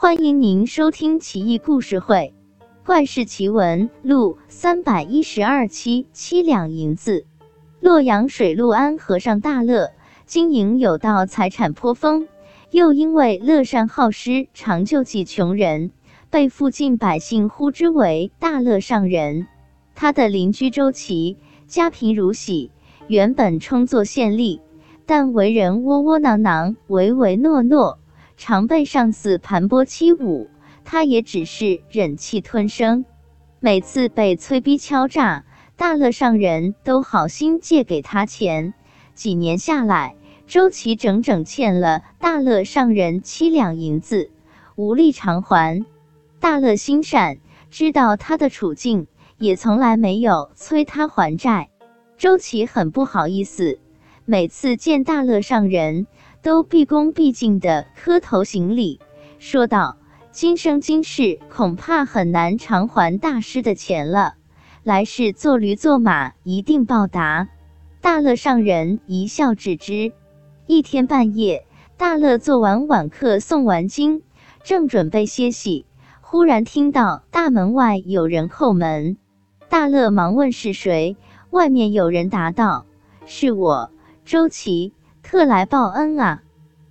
欢迎您收听《奇异故事会·怪事奇闻录》三百一十二期。七两银子。洛阳水陆安和尚大乐经营有道，财产颇丰，又因为乐善好施，常救济穷人，被附近百姓呼之为大乐上人。他的邻居周琦家贫如洗，原本充作县吏，但为人窝窝囊囊，唯唯诺诺。常被上司盘剥欺侮，他也只是忍气吞声。每次被催逼敲诈，大乐上人都好心借给他钱。几年下来，周琦整整欠了大乐上人七两银子，无力偿还。大乐心善，知道他的处境，也从来没有催他还债。周琦很不好意思，每次见大乐上人。都毕恭毕敬地磕头行礼，说道：“今生今世恐怕很难偿还大师的钱了，来世做驴做马一定报答。”大乐上人一笑置之。一天半夜，大乐做完晚课，诵完经，正准备歇息，忽然听到大门外有人叩门。大乐忙问是谁，外面有人答道：“是我，周琦。”特来报恩啊！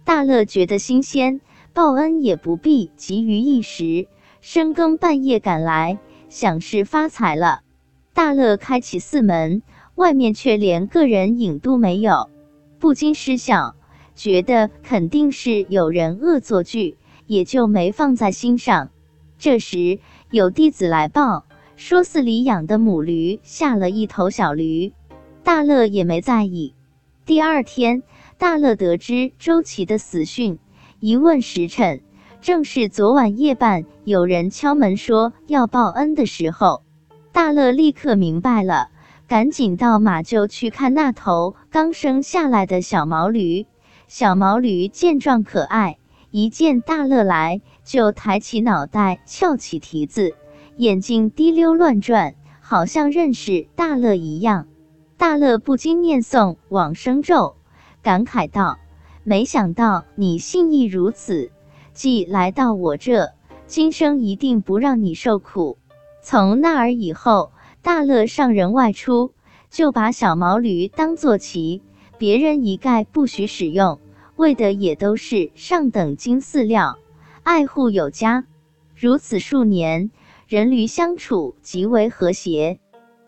大乐觉得新鲜，报恩也不必急于一时，深更半夜赶来，想是发财了。大乐开启寺门，外面却连个人影都没有，不禁失笑，觉得肯定是有人恶作剧，也就没放在心上。这时有弟子来报，说寺里养的母驴下了一头小驴，大乐也没在意。第二天。大乐得知周琦的死讯，一问时辰，正是昨晚夜半有人敲门说要报恩的时候。大乐立刻明白了，赶紧到马厩去看那头刚生下来的小毛驴。小毛驴健壮可爱，一见大乐来，就抬起脑袋，翘起蹄子，眼睛滴溜乱转，好像认识大乐一样。大乐不禁念诵往生咒。感慨道：“没想到你信义如此，既来到我这，今生一定不让你受苦。”从那儿以后，大乐上人外出，就把小毛驴当坐骑，别人一概不许使用，为的也都是上等金饲料，爱护有加。如此数年，人驴相处极为和谐。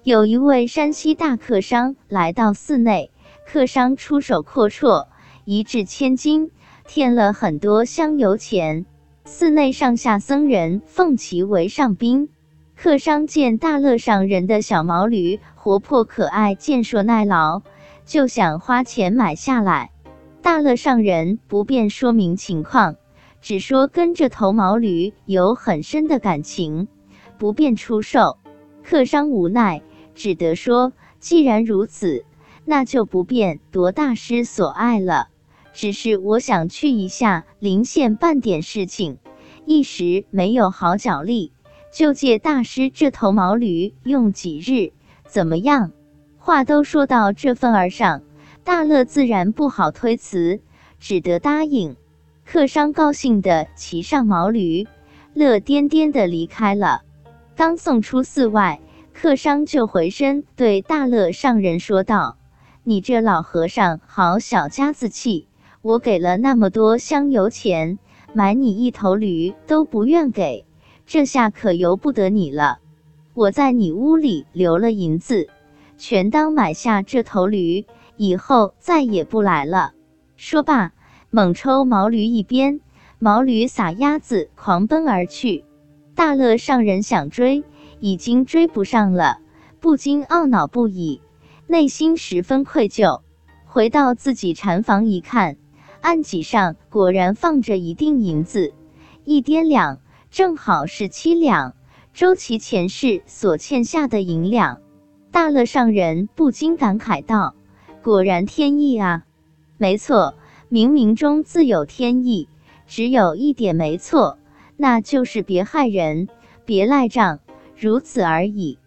有一位山西大客商来到寺内。客商出手阔绰，一掷千金，添了很多香油钱。寺内上下僧人奉其为上宾。客商见大乐上人的小毛驴活泼可爱、健硕耐劳，就想花钱买下来。大乐上人不便说明情况，只说跟这头毛驴有很深的感情，不便出售。客商无奈，只得说：“既然如此。”那就不便夺大师所爱了，只是我想去一下临县办点事情，一时没有好脚力，就借大师这头毛驴用几日，怎么样？话都说到这份儿上，大乐自然不好推辞，只得答应。客商高兴的骑上毛驴，乐颠颠的离开了。刚送出寺外，客商就回身对大乐上人说道。你这老和尚好小家子气，我给了那么多香油钱，买你一头驴都不愿给，这下可由不得你了。我在你屋里留了银子，全当买下这头驴，以后再也不来了。说罢，猛抽毛驴一鞭，毛驴撒丫子狂奔而去。大乐上人想追，已经追不上了，不禁懊恼不已。内心十分愧疚，回到自己禅房一看，案几上果然放着一锭银子，一掂两，正好是七两，周琦前世所欠下的银两。大乐上人不禁感慨道：“果然天意啊！没错，冥冥中自有天意，只有一点没错，那就是别害人，别赖账，如此而已。”